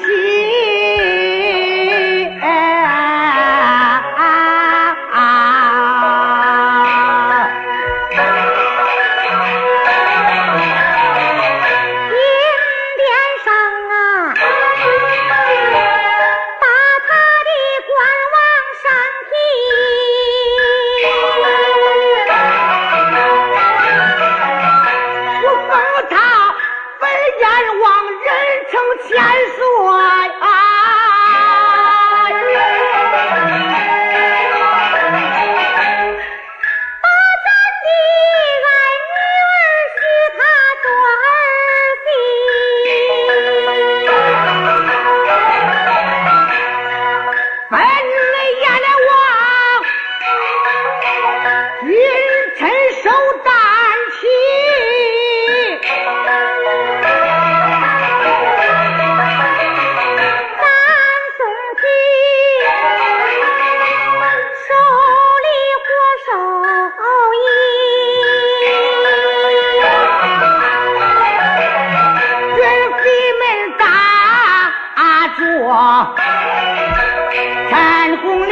生气。يكون